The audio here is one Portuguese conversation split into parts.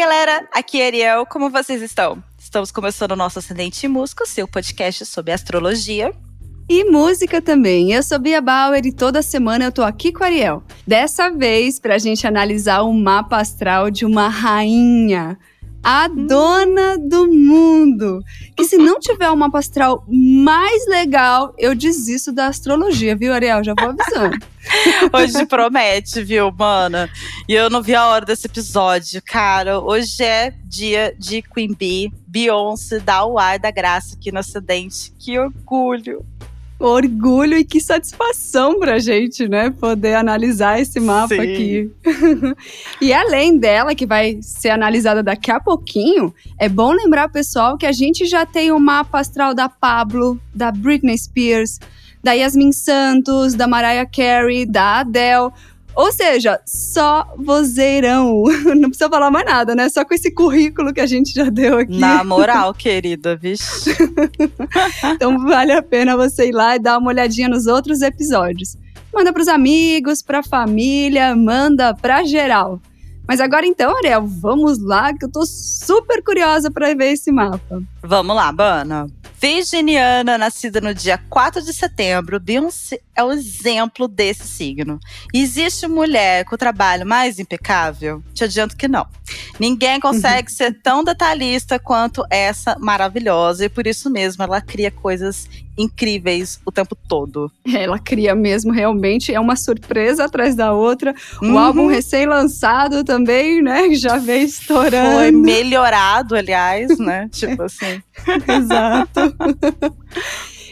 galera, aqui é Ariel, como vocês estão? Estamos começando o nosso Ascendente Música, seu podcast sobre astrologia. E música também. Eu sou Bia Bauer e toda semana eu tô aqui com a Ariel. Dessa vez pra gente analisar o mapa astral de uma rainha a dona do mundo. Que se não tiver um mapa mais legal, eu desisto da astrologia, viu, Ariel? Já vou avisando. hoje promete, viu, mana? E eu não vi a hora desse episódio, cara. Hoje é dia de Queen Bee, Beyoncé, da UAI da Graça aqui no Acidente. Que orgulho! Orgulho e que satisfação pra gente, né? Poder analisar esse mapa Sim. aqui. e além dela, que vai ser analisada daqui a pouquinho, é bom lembrar, pessoal, que a gente já tem o mapa astral da Pablo, da Britney Spears, da Yasmin Santos, da Mariah Carey, da Adele. Ou seja, só vozeirão. Não precisa falar mais nada, né? Só com esse currículo que a gente já deu aqui. Na moral, querida, vixe. então vale a pena você ir lá e dar uma olhadinha nos outros episódios. Manda pros amigos, pra família, manda pra geral. Mas agora então, Ariel, vamos lá, que eu tô super curiosa para ver esse mapa. Vamos lá, Bana. Virginiana, nascida no dia 4 de setembro, Beyoncé é o exemplo desse signo. Existe mulher com o trabalho mais impecável? Te adianto que não. Ninguém consegue ser tão detalhista quanto essa maravilhosa, e por isso mesmo ela cria coisas incríveis o tempo todo. Ela cria mesmo, realmente. É uma surpresa atrás da outra. Uhum. O álbum recém-lançado também, né? Já veio estourando. Foi melhorado, aliás, né? tipo assim. Exato.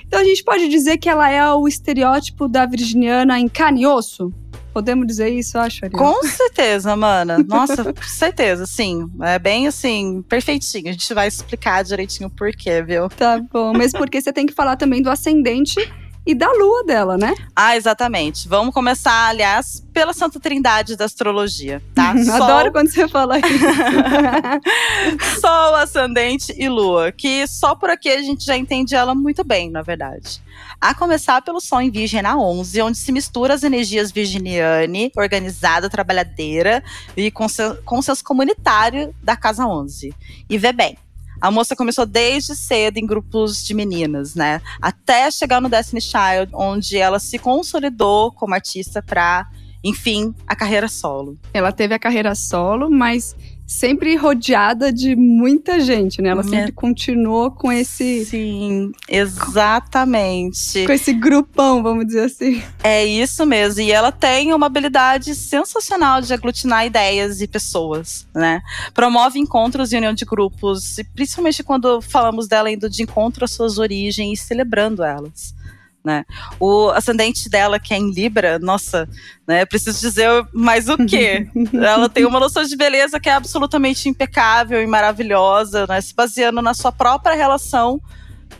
então a gente pode dizer que ela é o estereótipo da virginiana em carne e osso? Podemos dizer isso, acho, Ariel? Com certeza, mana. Nossa, com certeza, sim. É bem assim, perfeitinho. A gente vai explicar direitinho o porquê, viu? Tá bom, mas porque você tem que falar também do ascendente e da lua dela, né? Ah, exatamente. Vamos começar, aliás, pela Santa Trindade da astrologia, tá? Adoro Sol... quando você fala isso. Sol, ascendente e lua, que só por aqui a gente já entende ela muito bem, na verdade. A começar pelo Sol em Virgem na 11, onde se mistura as energias virginiane, organizada, trabalhadeira e consenso comunitário da casa 11. E vê bem, a moça começou desde cedo em grupos de meninas, né? Até chegar no Destiny Child, onde ela se consolidou como artista para, enfim, a carreira solo. Ela teve a carreira solo, mas sempre rodeada de muita gente, né? Ela uhum. sempre continuou com esse. Sim, exatamente. Com esse grupão, vamos dizer assim. É isso mesmo. E ela tem uma habilidade sensacional de aglutinar ideias e pessoas, né? Promove encontros e união de grupos, e principalmente quando falamos dela indo de encontro às suas origens e celebrando elas né? O ascendente dela, que é em Libra, nossa, né? Preciso dizer mais o quê? Ela tem uma noção de beleza que é absolutamente impecável e maravilhosa, né? Se baseando na sua própria relação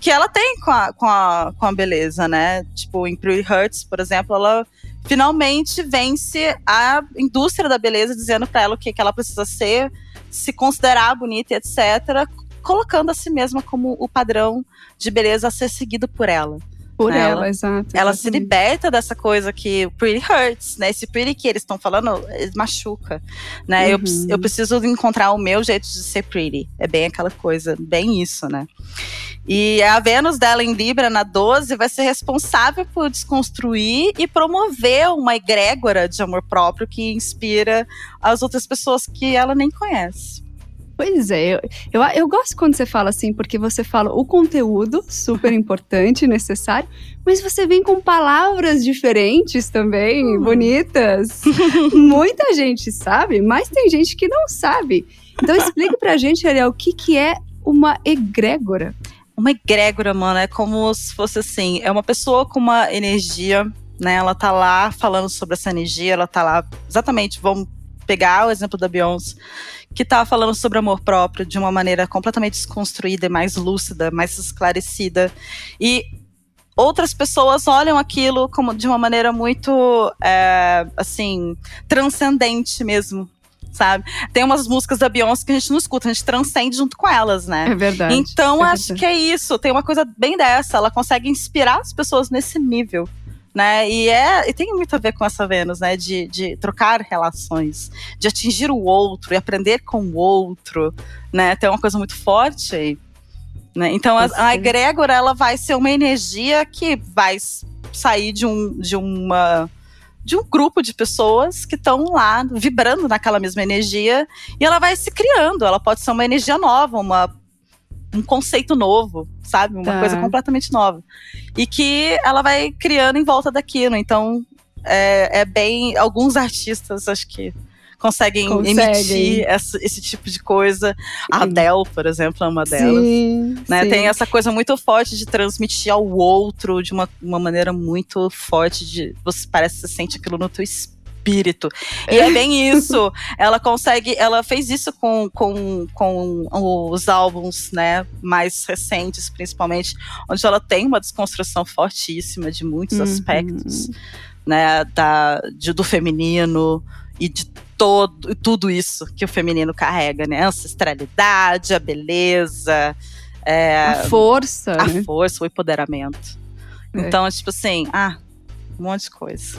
que ela tem com a, com a, com a beleza, né? Tipo, em Pretty Hurts, por exemplo, ela finalmente vence a indústria da beleza, dizendo para ela o que, que ela precisa ser, se considerar bonita, etc., colocando a si mesma como o padrão de beleza a ser seguido por ela. Por ela, ela exato. Ela se liberta dessa coisa que pretty hurts, né? Esse pretty que eles estão falando machuca, né? Uhum. Eu, eu preciso encontrar o meu jeito de ser pretty. É bem aquela coisa, bem isso, né? E a Vênus dela em Libra, na 12, vai ser responsável por desconstruir e promover uma egrégora de amor próprio que inspira as outras pessoas que ela nem conhece. Pois é, eu, eu, eu, gosto quando você fala assim, porque você fala o conteúdo, super importante, necessário, mas você vem com palavras diferentes também, hum. bonitas. Muita gente sabe, mas tem gente que não sabe. Então explique pra gente, Ariel, o que, que é uma egrégora? Uma egrégora, mano, é como se fosse assim, é uma pessoa com uma energia, né? Ela tá lá falando sobre essa energia, ela tá lá, exatamente, vamos pegar o exemplo da Beyoncé, que tá falando sobre amor próprio de uma maneira completamente desconstruída e mais lúcida, mais esclarecida. E outras pessoas olham aquilo como de uma maneira muito, é, assim, transcendente mesmo, sabe? Tem umas músicas da Beyoncé que a gente não escuta, a gente transcende junto com elas, né? É verdade. Então é acho verdade. que é isso, tem uma coisa bem dessa, ela consegue inspirar as pessoas nesse nível né? E, é, e tem muito a ver com essa Vênus, né? De, de trocar relações, de atingir o outro e aprender com o outro, né? Tem uma coisa muito forte aí. Né? Então a, a egrégora ela vai ser uma energia que vai sair de, um, de uma de um grupo de pessoas que estão lá vibrando naquela mesma energia e ela vai se criando. Ela pode ser uma energia nova, uma, um conceito novo, sabe? Uma tá. coisa completamente nova. E que ela vai criando em volta daquilo. Então, é, é bem. Alguns artistas, acho que conseguem emitir essa, esse tipo de coisa. A Adele, por exemplo, é uma delas. Sim, né? sim. Tem essa coisa muito forte de transmitir ao outro de uma, uma maneira muito forte de você parece que você sente aquilo no teu espírito. E é bem isso. Ela consegue. Ela fez isso com, com, com os álbuns, né? Mais recentes, principalmente, onde ela tem uma desconstrução fortíssima de muitos uhum. aspectos, né? Da, de, do feminino e de todo, tudo isso que o feminino carrega, né? A ancestralidade, a beleza. É, a força. A né? força, o empoderamento. É. Então, tipo assim, ah, um monte de coisa.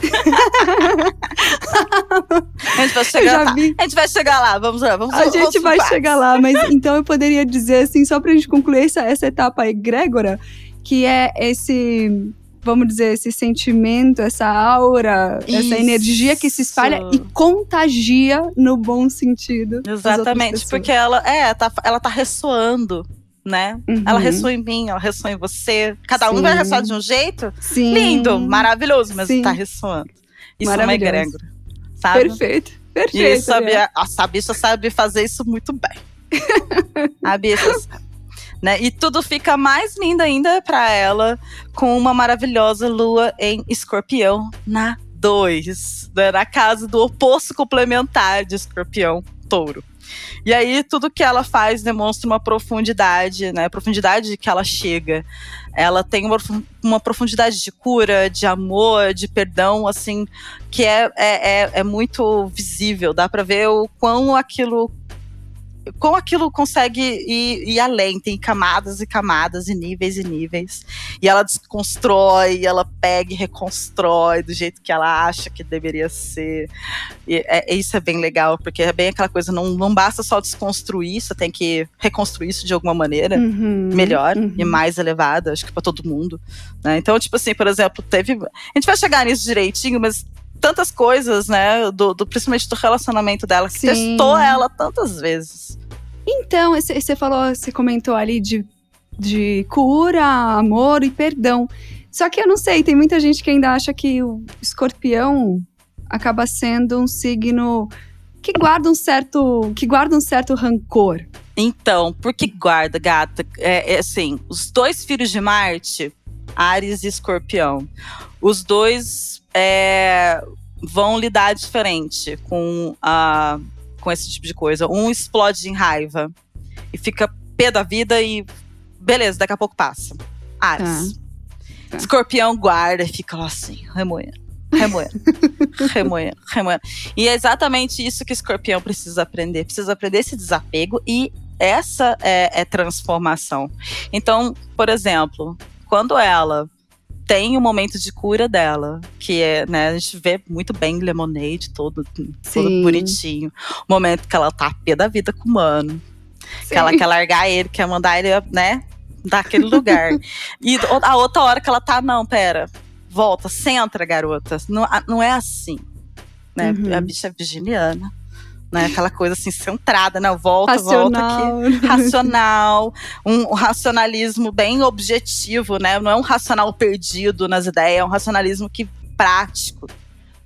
a gente vai chegar lá. A gente vai chegar lá, vamos lá, vamos A vamos gente vai chegar lá, mas então eu poderia dizer assim, só pra gente concluir essa, essa etapa egrégora, que é esse vamos dizer, esse sentimento, essa aura, Isso. essa energia que se espalha e contagia no bom sentido. Exatamente, porque ela é, tá, ela tá ressoando. Né? Uhum. Ela ressoa em mim, ela ressoa em você. Cada Sim. um vai ressoar de um jeito Sim. lindo, maravilhoso, mas Sim. tá ressoando. Isso é uma egrégora. Sabe? Perfeito. Perfeito. E sabe, a, a bicha sabe fazer isso muito bem. a bicha sabe. Né? E tudo fica mais lindo ainda para ela com uma maravilhosa lua em escorpião na 2, né? na casa do oposto complementar de escorpião, touro. E aí tudo que ela faz demonstra uma profundidade, né? A profundidade que ela chega. Ela tem uma, uma profundidade de cura, de amor, de perdão, assim, que é, é, é, é muito visível. Dá para ver o quão aquilo como aquilo consegue ir, ir, além, tem camadas e camadas e níveis e níveis. E ela desconstrói, ela pega e reconstrói do jeito que ela acha que deveria ser. E é, isso é bem legal, porque é bem aquela coisa, não, não basta só desconstruir, você tem que reconstruir isso de alguma maneira uhum, melhor uhum. e mais elevada, acho que para todo mundo. Né? Então, tipo assim, por exemplo, teve. A gente vai chegar nisso direitinho, mas tantas coisas, né? Do, do, principalmente do relacionamento dela, que Sim. testou ela tantas vezes. Então, você falou, você comentou ali de, de cura, amor e perdão. Só que eu não sei, tem muita gente que ainda acha que o escorpião acaba sendo um signo que guarda um certo, que guarda um certo rancor. Então, por que guarda, gata? É, é assim, os dois filhos de Marte, Ares e Escorpião, os dois é, vão lidar diferente com a com esse tipo de coisa. Um explode em raiva e fica pé da vida e beleza, daqui a pouco passa. Ares. Tá. Tá. Escorpião guarda e fica lá assim, remoendo. Remoendo, remoendo, remoendo. E é exatamente isso que o escorpião precisa aprender. Precisa aprender esse desapego e essa é, é transformação. Então, por exemplo, quando ela tem o momento de cura dela, que é, né, a gente vê muito bem Lemonade, todo, todo bonitinho. O momento que ela tá pé da vida com o mano. Sim. Que ela quer largar ele, quer mandar ele, né, daquele lugar. e a outra hora que ela tá, não, pera, volta, centra, garota. Não, não é assim. Né? Uhum. A bicha é virginiana né? Aquela coisa assim, centrada, né? Volta, racional. volta aqui. Racional. Um, racionalismo bem objetivo, né? Não é um racional perdido nas ideias, é um racionalismo que prático,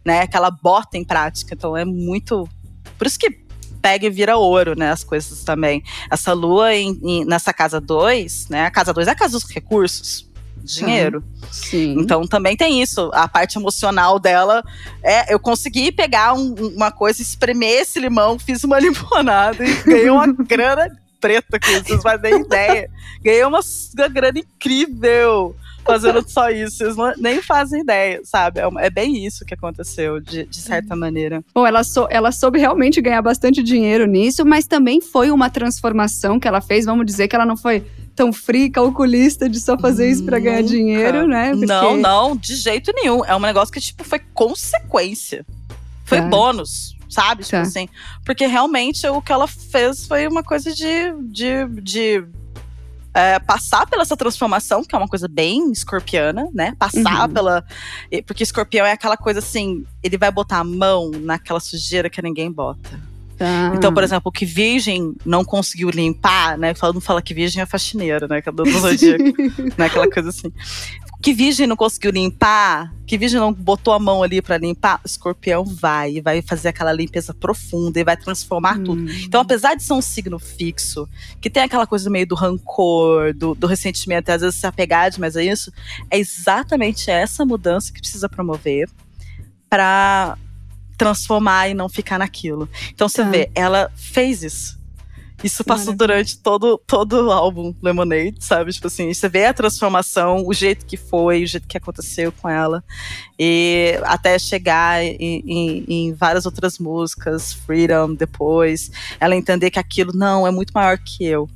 né? Que ela bota em prática. Então é muito. Por isso que pega e vira ouro, né? As coisas também. Essa lua em, em, nessa casa 2, né? A casa 2 é a casa dos recursos dinheiro. Sim. Então também tem isso. A parte emocional dela é eu consegui pegar um, uma coisa, espremer esse limão, fiz uma limonada e ganhei uma grana preta que vocês não nem ideia. Ganhei uma, uma grana incrível fazendo só isso. Vocês não, nem fazem ideia, sabe? É, é, bem isso que aconteceu, de, de certa maneira. Bom, ela, sou, ela soube realmente ganhar bastante dinheiro nisso, mas também foi uma transformação que ela fez. Vamos dizer que ela não foi tão fria, calculista de só fazer isso para ganhar dinheiro, né? Porque... Não, não, de jeito nenhum. É um negócio que, tipo, foi consequência. Foi tá. bônus, sabe? Tipo tá. assim. Porque realmente o que ela fez foi uma coisa de, de, de é, passar pela essa transformação, que é uma coisa bem escorpiana, né? Passar uhum. pela. Porque escorpião é aquela coisa assim, ele vai botar a mão naquela sujeira que ninguém bota. Tá. Então, por exemplo, o que virgem não conseguiu limpar, né? Mundo fala que virgem é faxineira, né? Que é do zodíaco, né? Aquela coisa assim que virgem não conseguiu limpar, que virgem não botou a mão ali para limpar, o escorpião vai, vai fazer aquela limpeza profunda e vai transformar hum. tudo. Então, apesar de ser um signo fixo, que tem aquela coisa meio do rancor, do, do ressentimento, e às vezes se apegar demais a isso, é exatamente essa mudança que precisa promover para transformar e não ficar naquilo. Então, você tá. vê, ela fez isso isso passou Maravilha. durante todo, todo o álbum Lemonade, sabe? Tipo assim, você vê a transformação, o jeito que foi, o jeito que aconteceu com ela. E até chegar em, em, em várias outras músicas, Freedom, depois, ela entender que aquilo não é muito maior que eu.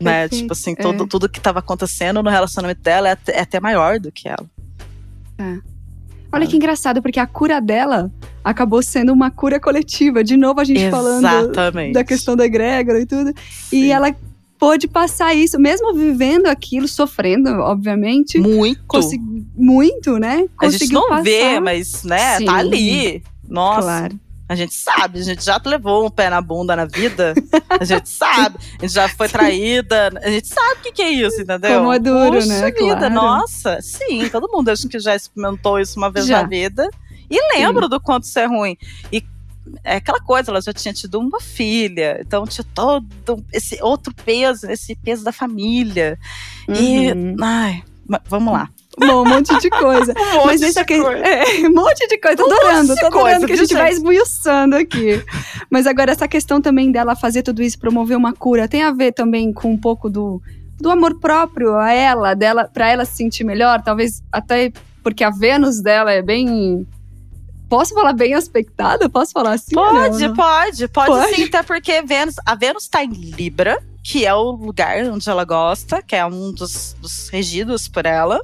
Né? Tipo assim, é. tudo, tudo que estava acontecendo no relacionamento dela é até, é até maior do que ela. É. Olha que engraçado, porque a cura dela acabou sendo uma cura coletiva. De novo, a gente Exatamente. falando da questão da egrégora e tudo. Sim. E ela pôde passar isso, mesmo vivendo aquilo, sofrendo, obviamente. Muito. Muito, né? Conseguiu a gente não passar. vê, mas, né, Sim. tá ali. Nossa. Claro. A gente sabe, a gente já levou um pé na bunda na vida. A gente sabe. A gente já foi traída. A gente sabe o que, que é isso, entendeu? Como é duro, Puxa né? vida, claro. nossa. Sim, todo mundo acho que já experimentou isso uma vez já. na vida. E lembro Sim. do quanto isso é ruim. E é aquela coisa, ela já tinha tido uma filha, então tinha todo esse outro peso, esse peso da família. Uhum. E, ai, vamos lá. Bom, um monte de coisa. um monte Mas de que, coisa. É, um monte de coisa. Tô um adorando, tô adorando coisa, que a gente vai esbuiçando aqui. Mas agora, essa questão também dela fazer tudo isso, promover uma cura, tem a ver também com um pouco do, do amor próprio a ela, dela, para ela se sentir melhor, talvez até porque a Vênus dela é bem Posso falar bem aspectada? Posso falar assim? Pode, pode, pode, pode sim, até porque Vênus, a Vênus está em Libra, que é o lugar onde ela gosta, que é um dos, dos regidos por ela.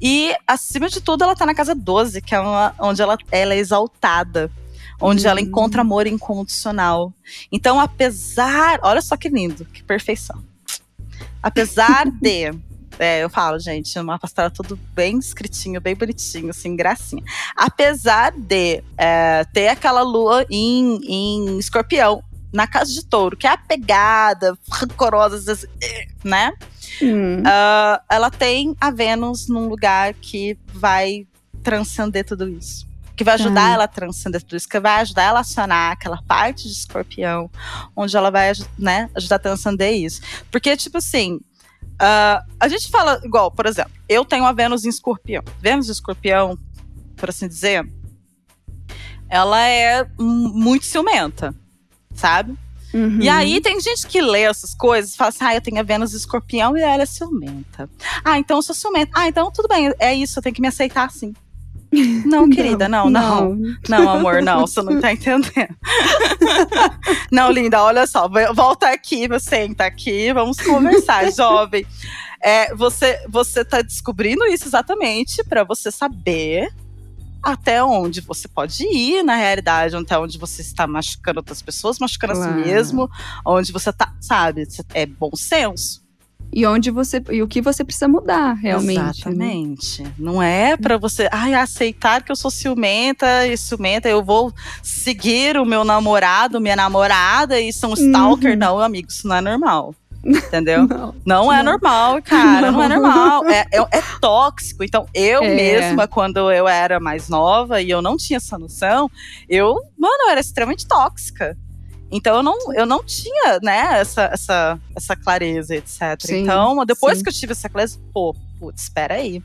E, acima de tudo, ela tá na casa 12, que é uma, onde ela, ela é exaltada. Onde ela encontra amor incondicional. Então, apesar. Olha só que lindo, que perfeição. Apesar de. É, eu falo, gente, o mapa astral tudo bem escritinho, bem bonitinho, assim, gracinha. Apesar de é, ter aquela lua em, em escorpião, na casa de touro, que é apegada, rancorosa, né? Hum. Uh, ela tem a Vênus num lugar que vai transcender tudo isso. Que vai ajudar hum. ela a transcender tudo isso, que vai ajudar ela a acionar aquela parte de escorpião, onde ela vai né, ajudar a transcender isso. Porque, tipo assim, uh, a gente fala, igual, por exemplo, eu tenho a Vênus em escorpião. Vênus em escorpião, por assim dizer, ela é muito ciumenta, sabe? Uhum. E aí tem gente que lê essas coisas fala assim: ah, eu tenho a Vênus escorpião e ela é ciumenta. Ah, então eu sou ciumenta. Ah, então tudo bem, é isso, eu tenho que me aceitar assim. Não, querida, não, não, não. Não, amor, não, você não tá entendendo. não, linda, olha só, volta aqui, senta aqui, vamos conversar, jovem. É, você, você tá descobrindo isso exatamente para você saber até onde você pode ir, na realidade, até onde você está machucando outras pessoas, machucando claro. a si mesmo, onde você tá, sabe, é bom senso. E onde você e o que você precisa mudar, realmente. Né? Exatamente. Né? Não é para você, ai, aceitar que eu sou ciumenta e ciumenta, eu vou seguir o meu namorado, minha namorada e sou um stalker. Uhum. Não, amigo, isso não é normal. Entendeu? Não, não é não. normal, cara. Não, não é normal. É, é, é, tóxico. Então, eu é. mesma, quando eu era mais nova e eu não tinha essa noção, eu, mano, eu era extremamente tóxica. Então eu não, eu não tinha, né, essa, essa, essa clareza, etc. Sim, então, depois sim. que eu tive essa clareza, pô, putz, espera aí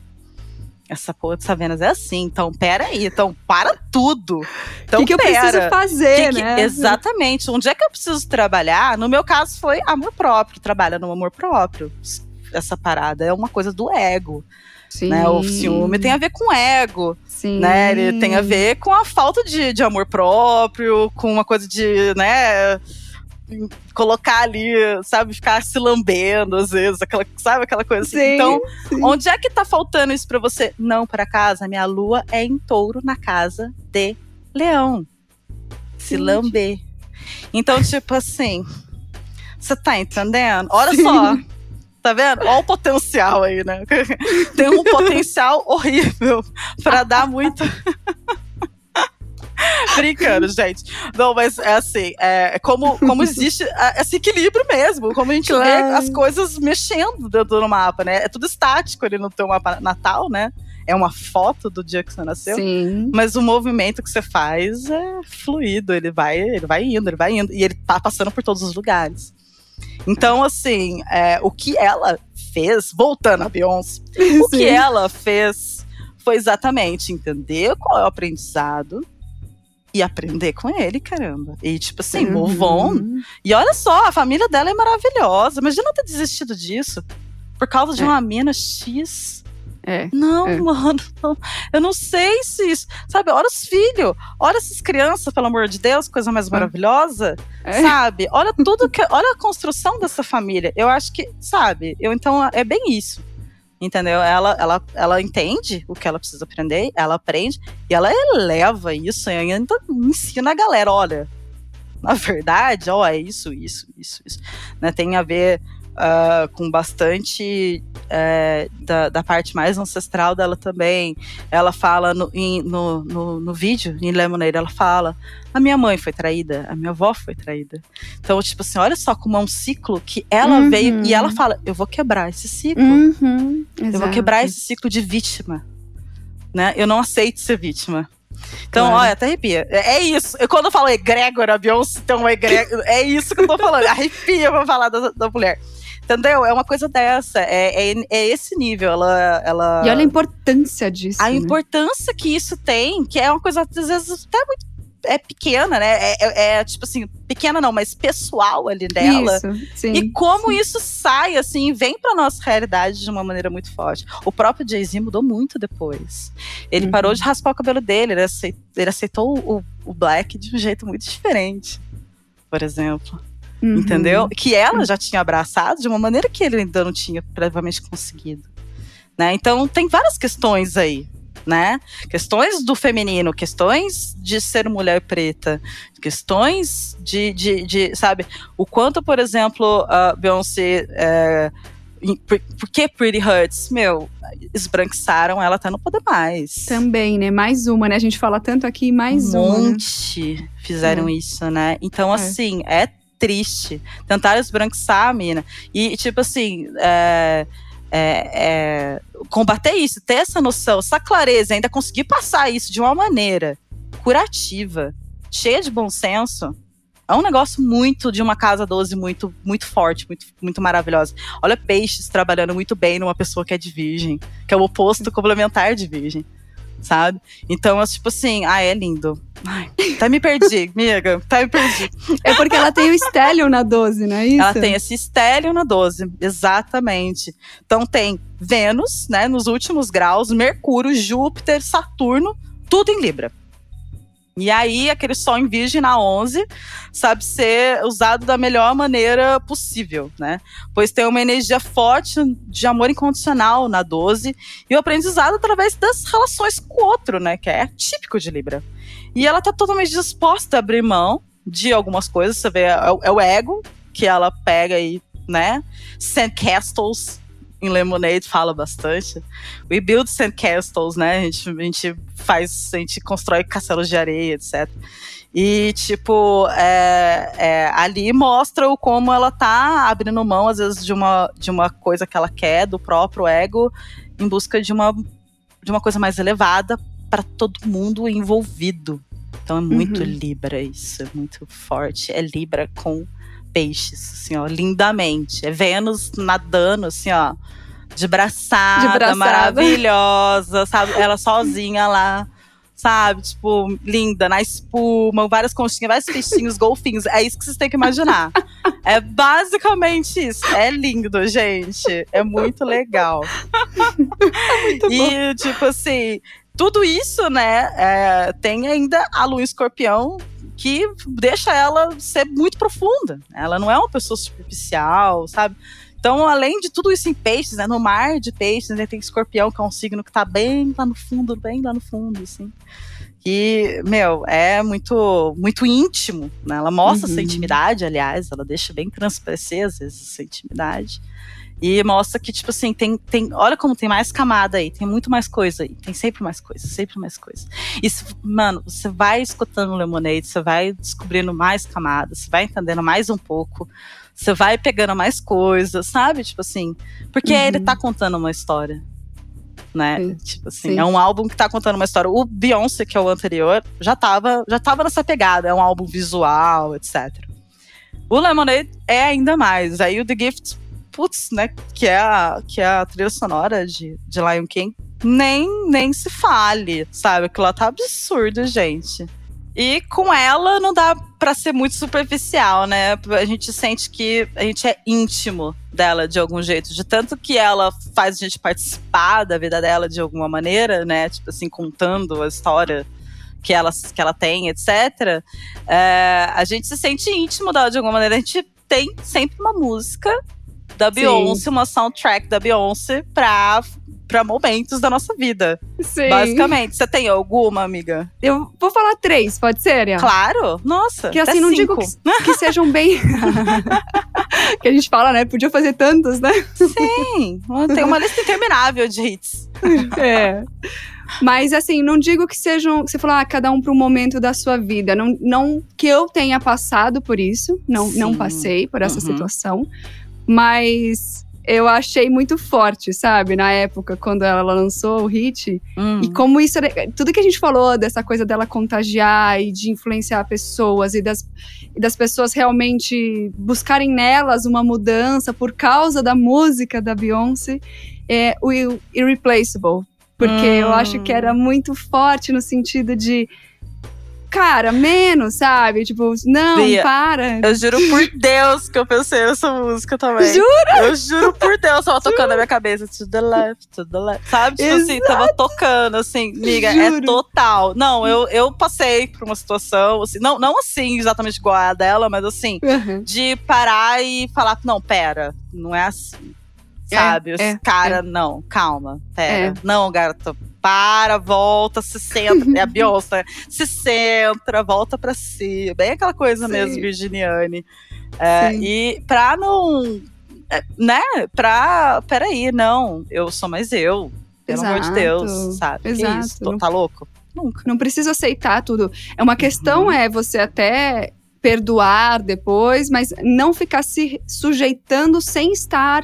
essa porra dessa Vênus é assim, então peraí, então para tudo. Então, o que, que, eu preciso fazer, que né? exatamente. Onde é que eu preciso trabalhar? No meu caso foi amor próprio, trabalha no amor próprio. Essa parada é uma coisa do ego. Sim. Né? O ciúme tem a ver com ego. Sim. Né? Ele tem a ver com a falta de, de amor próprio, com uma coisa de, né? Colocar ali, sabe, ficar se lambendo às vezes, aquela, sabe, aquela coisa assim. Sim, então, sim. onde é que tá faltando isso pra você? Não para casa, minha lua é em touro na casa de leão. Se Gente. lamber. Então, tipo assim, você tá entendendo? Olha Sim. só. Tá vendo? Olha o potencial aí, né? Tem um potencial horrível pra dar muito. Brincando, gente. Não, mas é assim, é como, como existe é, esse equilíbrio mesmo, como a gente vê Claro. as coisas mexendo dentro do mapa, né? É tudo estático ali no teu mapa natal, né? É uma foto do dia que você nasceu. Sim. Mas o movimento que você faz é fluido, ele vai, ele vai indo, ele vai indo, e ele tá passando por todos os lugares. Então, assim, é, o que ela fez, voltando a Beyoncé, o Sim. que ela fez foi exatamente entender qual é o aprendizado e aprender com ele, caramba. E, tipo assim, move on. Uhum. E olha só, a família dela é maravilhosa. Imagina ter desistido disso por causa de É. uma mina X. É. Não, É. mano, não. eu não sei se isso. Sabe, olha os filhos, olha essas crianças, pelo amor de Deus, coisa mais maravilhosa. É. Sabe? Olha tudo que. Olha a construção dessa família. Eu acho que, sabe? Eu então é bem isso. Entendeu? Ela, ela, ela entende o que ela precisa aprender, ela aprende e ela eleva isso e ainda ensina a galera, olha, na verdade, ó, é isso, isso, isso, isso. Né, tem a ver ah, com bastante é, da, da parte mais ancestral dela também. Ela fala no, em- no, no, no vídeo, em Lemonade, ela fala: a minha mãe foi traída, a minha avó foi traída. Então, tipo assim, olha só como é um ciclo que ela Uhum. veio e ela fala: eu vou quebrar esse ciclo. Uhum. Eu vou quebrar esse ciclo de vítima. Né? Eu não aceito ser vítima. Então, Claro. olha, até arrepia. É, é isso. Eu, quando eu falo egrégora, Beyoncé uma egrégora. é isso que eu tô falando. Arrepia pra falar da, da mulher. Entendeu? É uma coisa dessa. É, é, é esse nível. Ela. ela E olha a importância disso. a né? importância que isso tem, que é uma coisa, às vezes, até muito é pequena, né? É, é- é, tipo assim, pequena não, mas pessoal ali dela. Isso, sim. E como isso sai, assim, vem pra nossa realidade de uma maneira muito forte. O próprio Jay-Z mudou muito depois. Ele Uhum. parou de raspar o cabelo dele, ele aceitou, ele aceitou o, o Black de um jeito muito diferente, por exemplo. Uhum. Entendeu? Que ela já tinha abraçado de uma maneira que ele ainda não tinha previamente conseguido. Né? Então, tem várias questões aí. Né? Questões do feminino, questões de ser mulher preta, questões de, de, de, sabe, o quanto, por exemplo, a Beyoncé. É, por, por que Pretty Hurts? Meu, esbranquiçaram ela até não poder mais. Também, né? Mais uma, né? A gente fala tanto aqui, mais um uma. né? monte fizeram É. isso, né? Então, É. assim, é triste. Tentaram esbranquiçar a mina. E, tipo assim, é, é- é, combater isso, ter essa noção, essa clareza, ainda conseguir passar isso de uma maneira curativa, cheia de bom senso. É um negócio muito de uma casa 12 muito muito forte, muito, muito maravilhosa. Olha peixes trabalhando muito bem numa pessoa que é de virgem, que é o oposto complementar de virgem, sabe? Então, é tipo assim, ah, é lindo. Ai, até me perdi, amiga, até me perdi. É porque ela tem o Stellium na 12, não é isso? Ela tem esse estélio na 12, exatamente. Então tem Vênus, né, nos últimos graus, Mercúrio, Júpiter, Saturno, tudo em Libra. E aí, aquele sol em virgem na 11 sabe ser usado da melhor maneira possível, né? Pois tem uma energia forte de amor incondicional na 12 e o aprendizado através das relações com o outro, né? Que é típico de Libra. E ela tá totalmente disposta a abrir mão de algumas coisas. Você vê, é, o- é ego que ela pega aí, né? Sandcastles em Lemonade fala bastante. We build sandcastles, né? A gente, a gente faz, a gente constrói castelos de areia, etc. E, tipo, é, é, ali mostra o como ela tá abrindo mão, às vezes, de uma, de uma coisa que ela quer, do próprio ego, em busca de uma, de uma coisa mais elevada para todo mundo envolvido. Então é muito Uhum. Libra isso, é muito forte. É Libra com peixes, assim, ó, lindamente. É Vênus nadando, assim, ó, de braçada, De braçada. maravilhosa, sabe? Ela sozinha lá, sabe? Tipo, linda, na espuma, várias conchinhas, vários peixinhos, golfinhos. É isso que vocês têm que imaginar. É basicamente isso. É lindo, gente. É muito legal. e, tipo assim, tudo isso, né? é, tem ainda a lua escorpião, que deixa ela ser muito profunda. Ela não é uma pessoa superficial, sabe? Então, além de tudo isso em peixes, né, no mar de peixes, né, tem escorpião, que é um signo que tá bem lá no fundo, bem lá no fundo, assim. E, meu, é muito muito íntimo, né? Ela mostra uhum. essa intimidade, aliás, ela deixa bem transparecer, às vezes, essa intimidade. E mostra que, tipo assim, tem, tem. Olha como tem mais camada aí, tem muito mais coisa aí. Tem sempre mais coisa, sempre mais coisa. E, mano, você vai escutando o Lemonade, você vai descobrindo mais camadas, você vai entendendo mais um pouco, você vai pegando mais coisas, sabe? Tipo assim. Porque uhum. ele tá contando uma história. Né? Sim. Tipo assim, Sim. é um álbum que tá contando uma história. O Beyoncé, que é o anterior, já tava, já tava nessa pegada, é um álbum visual, etc. O Lemonade é ainda mais. Aí o The Gift putz, né, que é a, que é a trilha sonora de, de Lion King, nem, nem se fale, sabe? Aquilo lá tá absurdo, gente. E com ela não dá para ser muito superficial, né? A gente sente que a gente é íntimo dela de algum jeito, de tanto que ela faz a gente participar da vida dela de alguma maneira, né? Tipo assim, contando a história que ela, que ela tem, etc. É, a gente se sente íntimo dela de alguma maneira. A gente tem sempre uma música da Beyoncé, Sim. uma soundtrack da Beyoncé pra, pra momentos da nossa vida. Sim. Basicamente. Você tem alguma, amiga? Eu vou falar três, pode ser, Ariana? Claro, nossa. Que assim, não cinco. digo que, que sejam bem. que a gente fala, né? Podia fazer tantos, né? Sim. Tem uma lista interminável de hits. É. Mas assim, não digo que sejam. Você falou, ah, cada um para um momento da sua vida. Não, não que eu tenha passado por isso. Não, não passei por essa uhum. situação. Mas eu achei muito forte, sabe? Na época, quando ela lançou o hit. Hum. E como isso. Tudo que a gente falou dessa coisa dela contagiar e de influenciar pessoas e das, e das pessoas realmente buscarem nelas uma mudança por causa da música da Beyoncé, é o Irreplaceable. Porque hum. eu acho que era muito forte no sentido de cara, menos, sabe? Tipo, não, Bia, para. Eu juro por Deus que eu pensei essa música também. Jura? Eu juro por Deus, tava tocando na minha cabeça. To the left, to the left. Sabe? Tipo Exato. assim, tava tocando, assim, amiga, é juro. é total. Não, eu, eu passei por uma situação, assim, não, não assim, exatamente igual a dela, mas assim, uhum. de parar e falar, não, pera, não é assim. É, sabe? É, Os cara, é. não, calma, pera. É. Não, garoto, para, volta, se centra. é a Beyoncé, se centra, volta pra si. Bem aquela coisa Sim. mesmo, Virginiane. É, e pra não. É, né? Pra. Peraí, não, eu sou mais eu. Pelo Exato. amor de Deus, sabe? Exato. Que isso? Tô, tá louco? Nunca. Não precisa aceitar tudo. É uma questão, uhum. é você até perdoar depois, mas não ficar se sujeitando sem estar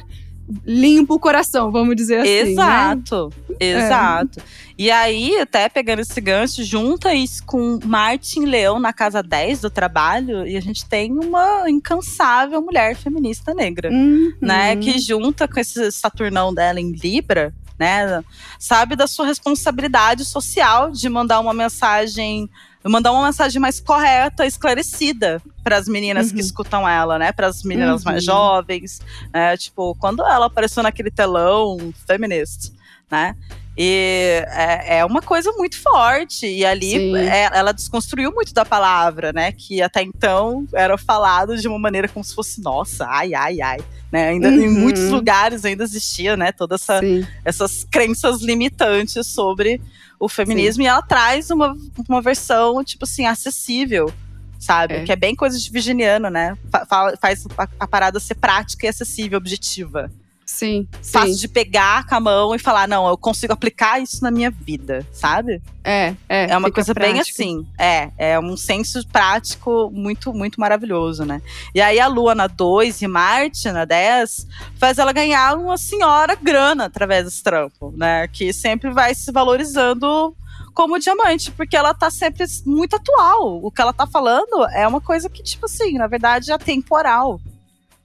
limpa o coração, vamos dizer assim. Exato, né? exato. É. E aí, até pegando esse gancho, junta isso com Martin Leão na Casa 10 do trabalho, e a gente tem uma incansável mulher feminista negra, uhum. né? Que junta com esse Saturnão dela em Libra, né? Sabe da sua responsabilidade social de mandar uma mensagem mandar uma mensagem mais correta, esclarecida para as meninas uhum. que escutam ela, né? Para as meninas uhum. mais jovens, né? Tipo, quando ela apareceu naquele telão feminist, né? E é, é, uma coisa muito forte. E ali é, ela desconstruiu muito da palavra, né? Que até então era falado de uma maneira como se fosse, nossa, ai, ai, ai. Né? Ainda uhum. em muitos lugares ainda existia, né? Todas essa, essas crenças limitantes sobre o feminismo Sim. e ela traz uma, uma versão, tipo assim, acessível, sabe? É. Que é bem coisa de virginiano, né? Fa faz a, a, parada ser prática e acessível, objetiva. Sim. Fácil sim. de pegar com a mão e falar, não, eu consigo aplicar isso na minha vida, sabe? É, é. É uma coisa prático. bem assim. É, é um senso prático muito, muito maravilhoso, né? E aí a Lua na 2 e Marte na 10 faz ela ganhar uma senhora grana através desse trampo, né? Que sempre vai se valorizando como diamante, porque ela tá sempre muito atual. O que ela tá falando é uma coisa que, tipo assim, na verdade é temporal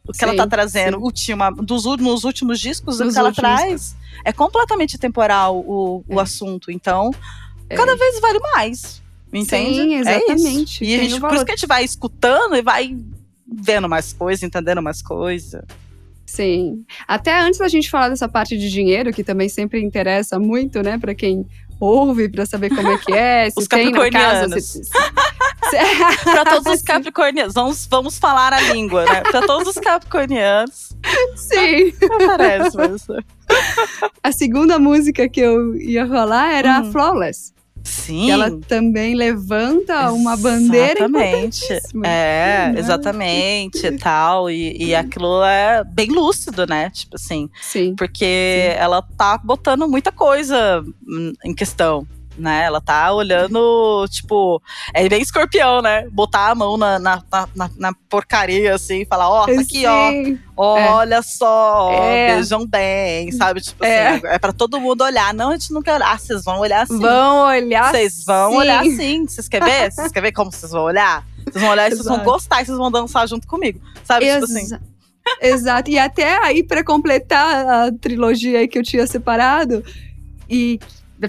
o que sim, ela tá trazendo, última, dos, nos últimos discos, o que ela traz é completamente temporal o, o é. assunto. Então, é. cada vez vale mais. Entende? Sim, exatamente. É e a gente, por isso que a gente vai escutando e vai vendo mais coisas, entendendo mais coisas. Sim. Até antes da gente falar dessa parte de dinheiro, que também sempre interessa muito, né, para quem ouve, para saber como é que é, se Os tem na casa, se, para todos os capricornianos. Vamos, vamos falar a língua, né? Para todos os capricornianos. Sim. Aparece, mas... A segunda música que eu ia falar era Hum. Flawless. Sim. Ela também levanta uma bandeira Exatamente. É, Né? exatamente e tal. E, e aquilo é bem lúcido, né? Tipo assim. Sim. Porque ela tá botando muita coisa em questão. Né? Ela tá olhando, tipo, é bem escorpião, né? Botar a mão na, na, na- na- porcaria, assim, falar, ó, tá aqui, ó, Sim. olha só, É. vejam bem, sabe? Tipo É. assim, é pra todo mundo olhar. Não, a gente não quer olhar, vocês vão olhar assim. Vão olhar Vocês vão sim. olhar sim. Vocês querem ver? Vocês querem ver como vocês vão olhar? Vocês vão olhar e vocês vão gostar e vocês vão dançar junto comigo. Sabe? Tipo assim. Exa- Exato. E até aí, pra completar a trilogia aí que eu tinha separado e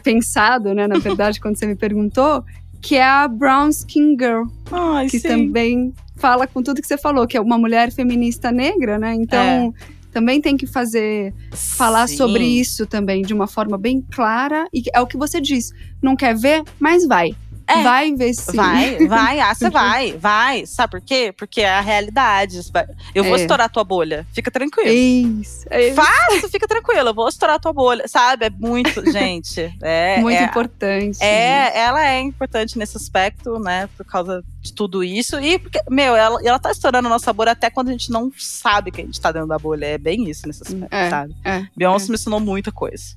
pensado, né, na verdade, quando você me perguntou, que é a Brown Skin Girl, Ai, que sim. também fala com tudo que você falou, que é uma mulher feminista negra, né? Então, também tem que fazer falar Sim. sobre isso também de uma forma bem clara e é o que você diz. Não quer ver, mas vai. É. Vai sim. Vai, vai, você vai, vai. Sabe por quê? Porque é a realidade. Eu vou É. estourar tua bolha. Fica tranquilo. Isso. é Fácil, fica tranquilo. Eu vou estourar tua bolha. Sabe? É muito, gente. É, muito é, importante. É, ela é importante nesse aspecto, né? Por causa de tudo isso. E, porque, meu, ela, ela tá estourando a nossa bolha até quando a gente não sabe que a gente tá dentro da bolha. É bem isso nesse aspecto, É, sabe? é, Beyoncé me ensinou muita coisa,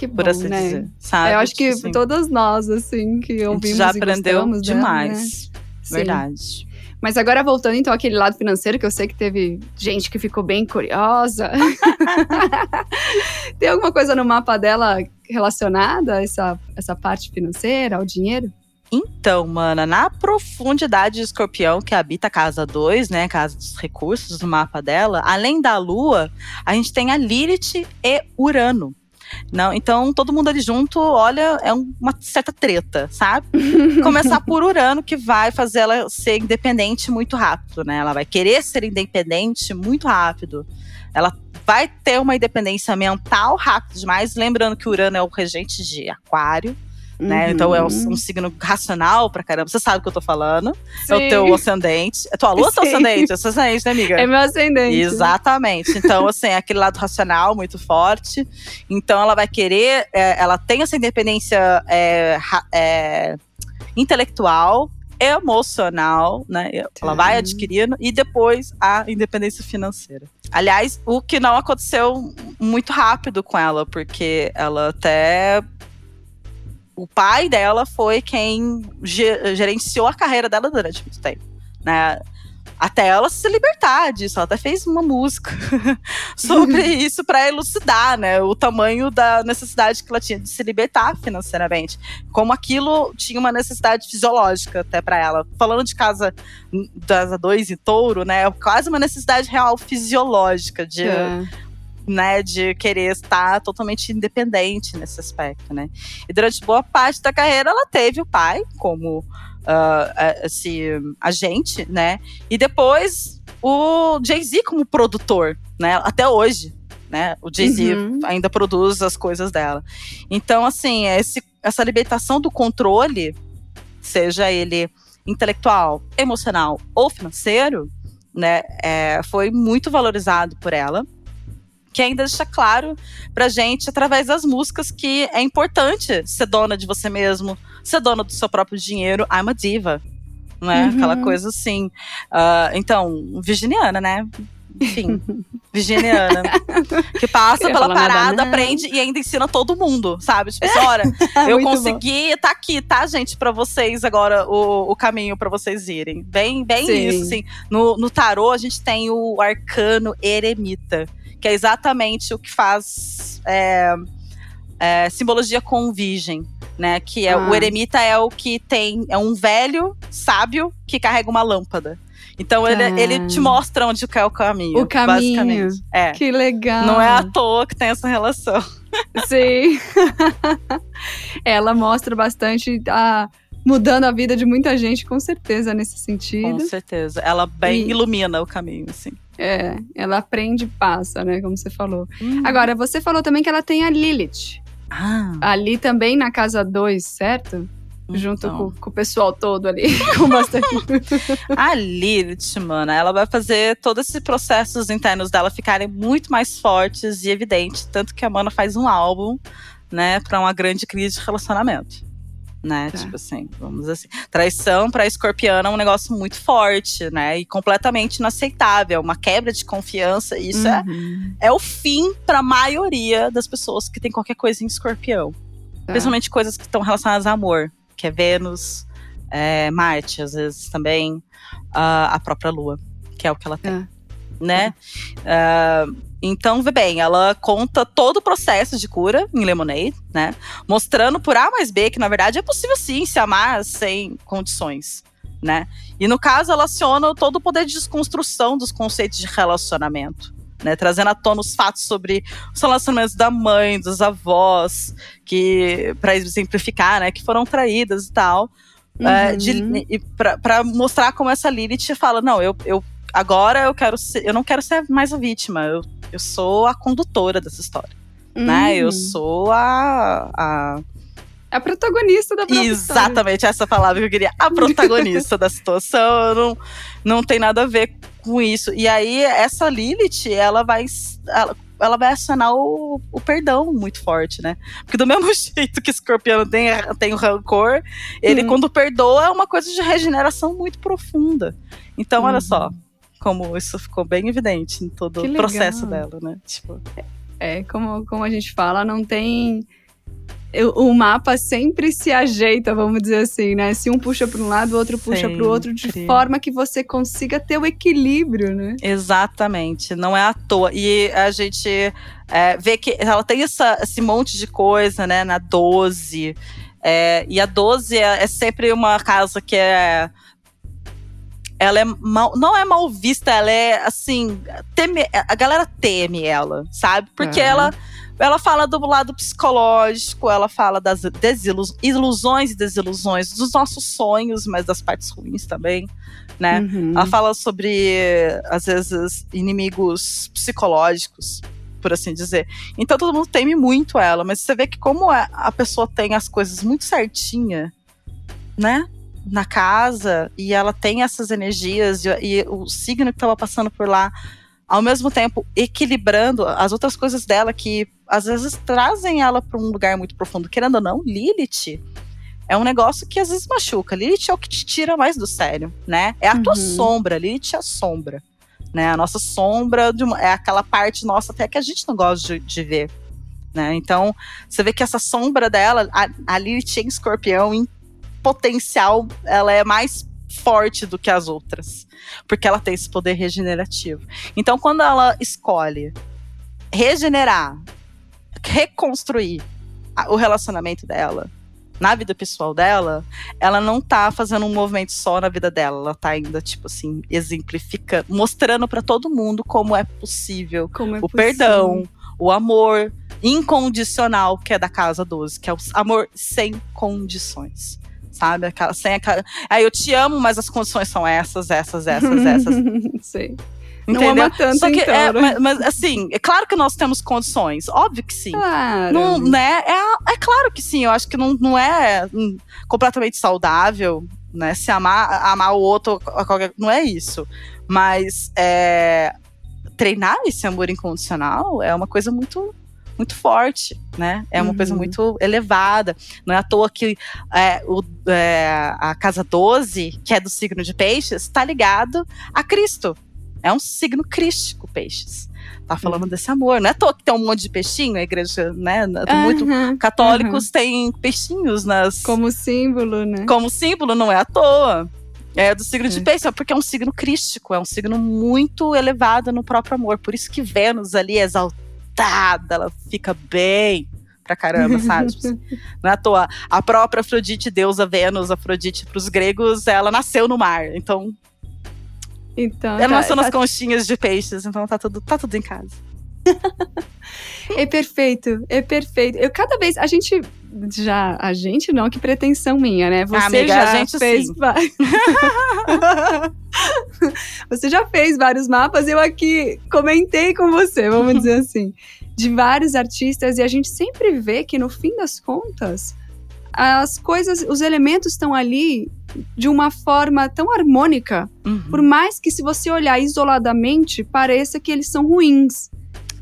Que bom, por assim né? dizer. Sabe? Eu acho que assim, todas nós, assim, que ouvimos já e aprendeu gostamos né? demais. Sim. Verdade. Mas agora voltando então àquele lado financeiro, que eu sei que teve gente que ficou bem curiosa. Tem alguma coisa no mapa dela relacionada a essa, essa parte financeira, ao dinheiro? Então, mana, na profundidade de escorpião que habita a casa 2, né, casa dos recursos no mapa dela, além da lua, a gente tem a Lilith e Urano. Não, então todo mundo ali junto, olha, é um- uma certa treta, sabe? Começar por Urano, que vai fazer ela ser independente muito rápido, né? Ela vai querer ser independente muito rápido. Ela vai ter uma independência mental rápido demais. Lembrando que Urano é o regente de Aquário né? Então é um, Uhum. um signo racional pra caramba. Você sabe o que eu tô falando. É o Sim. teu ascendente. É tua lua ou teu Sim. ascendente? É seu ascendente, né, amiga? É meu ascendente. Exatamente. Então, assim, é aquele lado racional muito forte. Então, ela vai querer, é, ela tem essa independência é, é, intelectual, emocional, né? Ela vai adquirindo e depois a independência financeira. Aliás, o que não aconteceu muito rápido com ela, porque ela até o pai dela foi quem ge- gerenciou a carreira dela durante muito tempo, né? Até ela se libertar disso, ela até fez uma música sobre isso para elucidar, né, o tamanho da necessidade que ela tinha de se libertar financeiramente, como aquilo tinha uma necessidade fisiológica até para ela. Falando de casa das dois e touro, né, é quase uma necessidade real fisiológica de É. né, de querer estar totalmente independente nesse aspecto, né. E durante boa parte da carreira ela teve o pai como ah, esse agente, né, e depois o Jay-Z como produtor, né, até hoje, né, o Jay-Z Uhum. ainda produz as coisas dela. Então, assim, esse, essa libertação do controle, seja ele intelectual, emocional ou financeiro, né, é, foi muito valorizado por ela que ainda deixa claro pra gente, através das músicas, que é importante ser dona de você mesmo, ser dona do seu próprio dinheiro. I'm a diva. Não é? Uhum. Aquela coisa assim. Ah, então, virginiana, né? Enfim, virginiana. Que passa pela nada, parada, aprende e ainda ensina todo mundo, sabe? Tipo assim, olha, eu Muito bom. consegui, tá aqui, tá, gente, pra vocês agora o, o caminho pra vocês irem. Bem, bem Sim. isso, assim. No, no tarô, a gente tem o arcano eremita, que é exatamente o que faz é, é, simbologia com virgem. Né, que é Ah. o eremita é o que tem é um velho sábio que carrega uma lâmpada. Então ele, Ah. ele te mostra onde é o caminho. O caminho. Basicamente. É. Que legal. Não é à toa que tem essa relação. Sim. Ela mostra bastante a mudando a vida de muita gente, com certeza, nesse Com sentido. certeza. Ela bem E- ilumina o caminho, assim. É, ela aprende e passa, né? Como você falou. Hum. Agora, você falou também que ela tem a Lilith. Ah. Ali também na casa 2, certo? junto então. com, com, o pessoal todo ali, com bastante. a Lilith, mano, ela vai fazer todos esses processos internos dela ficarem muito mais fortes e evidentes, tanto que a Mana faz um álbum, né, para uma grande crise de relacionamento. Né, tá. tipo assim, vamos assim. Traição para escorpiana é um negócio muito forte, né? E completamente inaceitável, uma quebra de confiança. Isso é, uhum. é, é o fim para a maioria das pessoas que tem qualquer coisa em escorpião. Tá. Principalmente coisas que estão relacionadas a amor que é Vênus, é, Marte, às vezes também, uh, a própria Lua, que é o que ela tem. É. Né? Uh, então, vê bem, ela conta todo o processo de cura em Lemonade, né? Mostrando por A mais B que, na verdade, é possível sim se amar sem condições, né? E no caso, ela aciona todo o poder de desconstrução dos conceitos de relacionamento né, trazendo à tona os fatos sobre os relacionamentos da mãe, dos avós, que para exemplificar, né, que foram traídas e tal, uhum. é, para mostrar como essa Lilith fala, não, eu, eu agora eu quero ser, eu não quero ser mais a vítima, eu, eu sou a condutora dessa história, uhum. né, eu sou a, a a protagonista da própria Exatamente, história. essa palavra que eu queria. A protagonista da situação. Não, não tem nada a ver com isso. E aí, essa Lilith, ela vai. Ela, ela vai acionar o, o, perdão muito forte, né? Porque do mesmo jeito que Escorpião tem, tem o rancor, ele, uhum. quando perdoa, é uma coisa de regeneração muito profunda. Então, uhum. olha só. Como isso ficou bem evidente em todo o processo dela, né? Tipo. É, como, como a gente fala, não tem o mapa sempre se ajeita, vamos dizer assim, né? Se um puxa para um lado, o outro puxa para o outro, de forma que você consiga ter o equilíbrio, né? Exatamente, não é à toa. E a gente é, vê que ela tem essa, esse monte de coisa, né, na 12. É, e a 12 é, é sempre uma casa que é ela é mal, não é mal vista, ela é assim, teme, a galera teme ela, sabe? Porque uhum. ela ela fala do lado psicológico, ela fala das ilusões e desilusões, dos nossos sonhos, mas das partes ruins também, né? Uhum. Ela fala sobre, às vezes, inimigos psicológicos, por assim dizer. Então todo mundo teme muito ela, mas você vê que como é, a pessoa tem as coisas muito certinha, né? Na casa, e ela tem essas energias, e, e o signo que estava passando por lá ao mesmo tempo equilibrando as outras coisas dela que às vezes trazem ela para um lugar muito profundo. Querendo ou não, Lilith é um negócio que às vezes machuca. Lilith é o que te tira mais do sério, né? É a uhum. tua sombra, Lilith é a sombra. Né? A nossa sombra uma, é aquela parte nossa até que a gente não gosta de, de ver. Né? Então, você vê que essa sombra dela, a, a Lilith em escorpião, em potencial, ela é mais forte do que as outras, porque ela tem esse poder regenerativo. Então, quando ela escolhe regenerar, reconstruir o relacionamento dela, na vida pessoal dela, ela não tá fazendo um movimento só na vida dela, ela tá ainda, tipo assim, exemplificando, mostrando para todo mundo como é possível como é o possível. perdão, o amor incondicional que é da casa 12, que é o amor sem condições sabe? Aquela, sem aquela. Aí eu te amo, mas as condições são essas, essas, essas, essas. Sei. Entendeu? Não ama tanto, Só que, então, é, né? mas, mas, assim, é claro que nós temos condições, óbvio que sim. Claro. Não, né? é, é claro que sim, eu acho que não, não é hum, completamente saudável, né? Se amar, amar o outro, qualquer, não é isso. Mas é, treinar esse amor incondicional é uma coisa muito muito forte, né? É uma uhum. coisa muito elevada. Não é à toa que é, o, é, a casa 12, que é do signo de peixes, está ligado a Cristo. É um signo crístico, peixes. Tá falando uhum. desse amor. Não é à toa que tem um monte de peixinho, a igreja, né? Uhum. Muito católicos uhum. têm peixinhos nas. Como símbolo, né? Como símbolo, não é à toa. É do signo de peixe, porque é um signo crístico, é um signo muito elevado no próprio amor. Por isso que Vênus ali é exaltada ela fica bem pra caramba, sabe? Não é à toa. A própria Afrodite, deusa Vênus, Afrodite pros gregos, ela nasceu no mar. Então. Então. Ela tá, nasceu tá... nas conchinhas de peixes, então tá tudo, tá tudo em casa. é perfeito, é perfeito. Eu cada vez. A gente. Já. A gente não, que pretensão minha, né? Você Amiga, já a gente fez. você já fez vários mapas, eu aqui comentei com você, vamos dizer assim, de vários artistas, e a gente sempre vê que no fim das contas, as coisas, os elementos estão ali de uma forma tão harmônica, Uhum. por mais que se você olhar isoladamente, pareça que eles são ruins.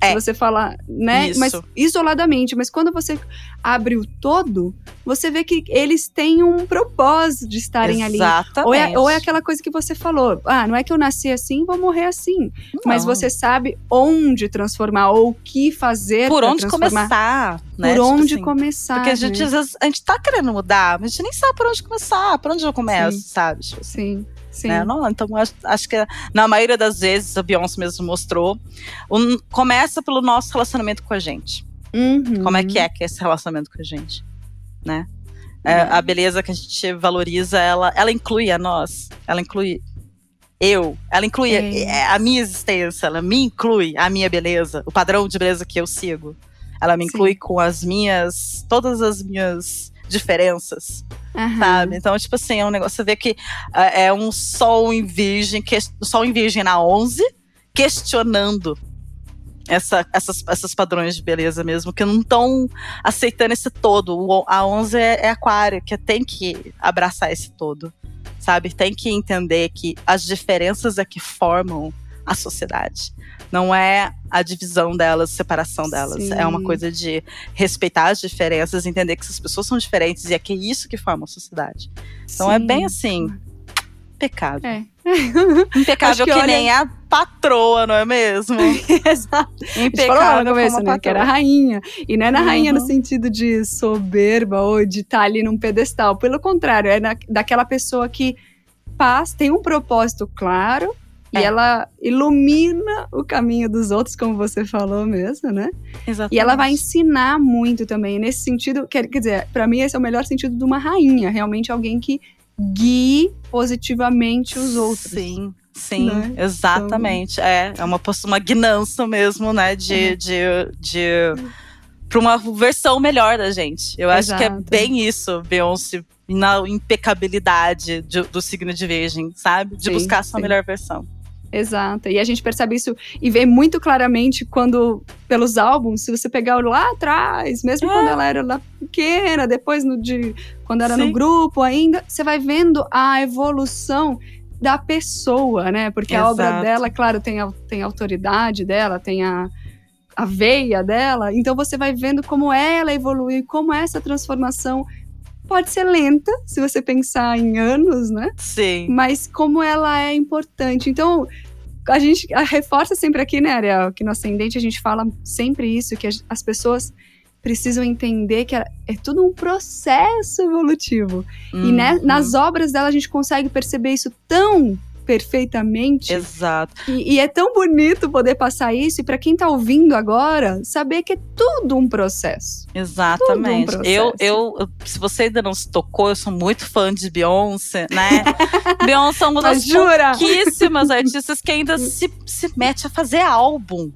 É. Se você falar, né? Isso. Mas isoladamente, mas quando você abre o todo, você vê que eles têm um propósito de estarem ali. Exatamente. Ou é, ou é aquela coisa que você falou, ah, não é que eu nasci assim, vou morrer assim. Mas Não. você sabe onde transformar ou o que fazer por onde começar, né? Por Tipo onde assim, começar. Porque a gente, né? às vezes, a gente tá querendo mudar, mas a gente nem sabe por onde começar, por onde eu começo, Sim. sabe? Tipo assim, Sim, sim. né? Não, então, acho, acho que na maioria das vezes, a Beyoncé mesmo mostrou, um- começa pelo nosso relacionamento com a gente. Uhum. Como é que é que é esse relacionamento com a gente, né? É, Uhum. a beleza que a gente valoriza, ela, ela inclui a nós, ela inclui eu, ela inclui É. é, a minha existência, ela me inclui a minha beleza, o padrão de beleza que eu sigo. Ela me Sim. inclui com as minhas, todas as minhas diferenças, Aham. sabe? Então, tipo assim, é um negócio, você vê que é, é um sol em virgem, que, sol em virgem na 11, questionando essa, essas, essas padrões de beleza mesmo, que não estão aceitando esse todo. O- a 11 é, é aquário, que tem que abraçar esse todo, sabe? Tem que entender que as diferenças é que formam a sociedade. Não é a divisão delas, separação delas. Sim. É uma coisa de respeitar as diferenças, entender que essas pessoas são diferentes e é que é isso que forma a sociedade. Então é Sim. bem assim, impecável. É. Impecável que, que olha- nem a patroa, não é mesmo? Exato. A Impecável no começo, a né? Que era rainha. E não é na rainha no Uhum. sentido de soberba ou de estar ali num pedestal. Pelo contrário, é na- daquela pessoa que paz, tem um propósito claro. E É. ela ilumina o caminho dos outros, como você falou mesmo, né? Exatamente. E ela vai ensinar muito também. Nesse sentido, quer, quer dizer, pra mim esse é o melhor sentido de uma rainha. Realmente alguém que guie positivamente os outros. Sim, sim, Né? exatamente. É, é uma, uma guinança mesmo, né? De. Uhum. de, de para uma versão melhor da gente. Eu acho que é Exato. bem isso, Beyoncé, na impecabilidade de- do signo de Virgem, sabe? De Sim, buscar a sua sim. melhor versão. Exato. E a gente percebe isso e vê muito claramente quando, pelos álbuns, se você pegar lá atrás, mesmo É. quando ela era lá pequena, depois no de, quando era Sim. no grupo ainda, você vai vendo a evolução da pessoa, né? Porque a obra Exato. dela, claro, tem a, tem a autoridade dela, tem a, a veia dela. Então você vai vendo como ela evolui, como essa transformação pode ser lenta, se você pensar em anos, né? Sim. mas como ela é importante. Então, a gente a- reforça sempre aqui, né, Ariel, que no Ascendente a gente fala sempre isso, que as, as pessoas precisam entender que é, tudo um processo evolutivo. E né, Uhum. nas obras dela a gente consegue perceber isso tão perfeitamente. Exato. E, e é tão bonito poder passar isso, e para quem tá ouvindo agora, saber que é tudo um processo. Exatamente. Um eu, processo. eu, eu- se você ainda não se tocou, eu sou muito fã de Beyoncé, né? Beyoncé é uma das jura? pouquíssimas artistas que ainda se, se mete a fazer álbum,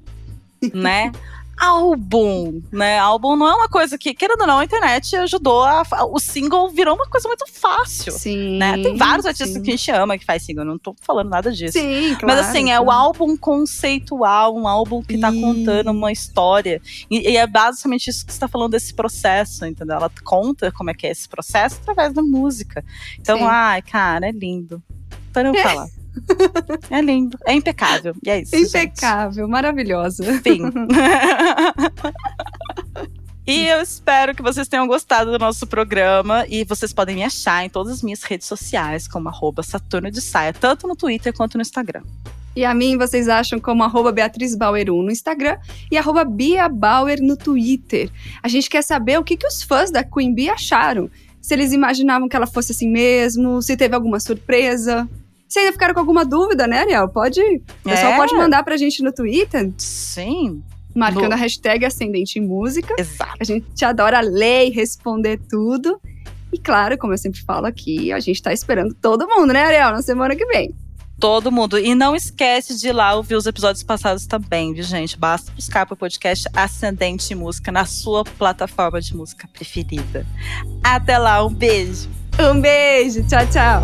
né? Álbum, né? Álbum não é uma coisa que, querendo ou não, a internet ajudou a. O single virou uma coisa muito fácil. Sim. Né? Tem vários artistas sim. que a gente ama que faz single, não tô falando nada disso. Sim, claro. Mas assim, é o álbum conceitual, um álbum que tá Isso. contando uma história. E, e é basicamente isso que você tá falando desse processo, entendeu? Ela conta como é que é esse processo através da música. Então, Sim. ai, cara, é lindo. Para eu falar. é lindo, é impecável. E é isso. Impecável, maravilhosa. Gente. Fim. E eu espero que vocês tenham gostado do nosso programa. E vocês podem me achar em todas as minhas redes sociais, como arroba Saturno de Saia, tanto no Twitter quanto no Instagram. E a mim vocês acham como arroba Beatriz Bauer 1 no Instagram e arroba Bia Bauer no Twitter. A gente quer saber o que, que os fãs da Queen Bee acharam. Se eles imaginavam que ela fosse assim mesmo, se teve alguma surpresa. Se ainda ficaram com alguma dúvida, né, Ariel? Pode. O pessoal É. pode mandar pra gente no Twitter, Sim, marcando No- a hashtag Ascendente em Música. exato. A gente adora ler e responder tudo. E claro, como eu sempre falo aqui, a gente tá esperando todo mundo, né, Ariel? Na semana que vem. Todo mundo. E não esquece de ir lá ouvir os episódios passados também, viu, gente? Basta buscar pro podcast Ascendente Música na sua plataforma de música preferida. Até lá, um beijo! Um beijo, tchau, tchau.